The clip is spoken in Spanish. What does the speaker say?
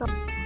yo.